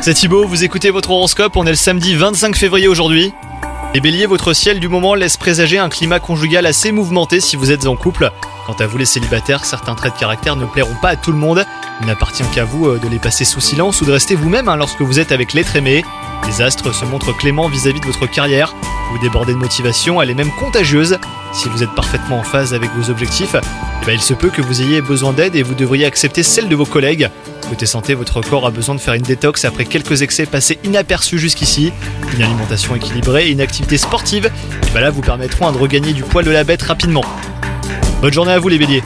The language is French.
C'est Thibaut, vous écoutez votre horoscope, on est le samedi 25 février aujourd'hui. Les béliers, votre ciel du moment laisse présager un climat conjugal assez mouvementé si vous êtes en couple. Quant à vous les célibataires, certains traits de caractère ne plairont pas à tout le monde. Il n'appartient qu'à vous euh, de les passer sous silence ou de rester vous-même hein, lorsque vous êtes avec l'être aimé. Les astres se montrent cléments vis-à-vis de votre carrière. Vous débordez de motivation, elle est même contagieuse. Si vous êtes parfaitement en phase avec vos objectifs, eh ben, il se peut que vous ayez besoin d'aide et vous devriez accepter celle de vos collègues. Côté santé, votre corps a besoin de faire une détox après quelques excès passés inaperçus jusqu'ici. Une alimentation équilibrée et une activité sportive eh ben là vous permettront de regagner du poil de la bête rapidement. Bonne journée à vous les béliers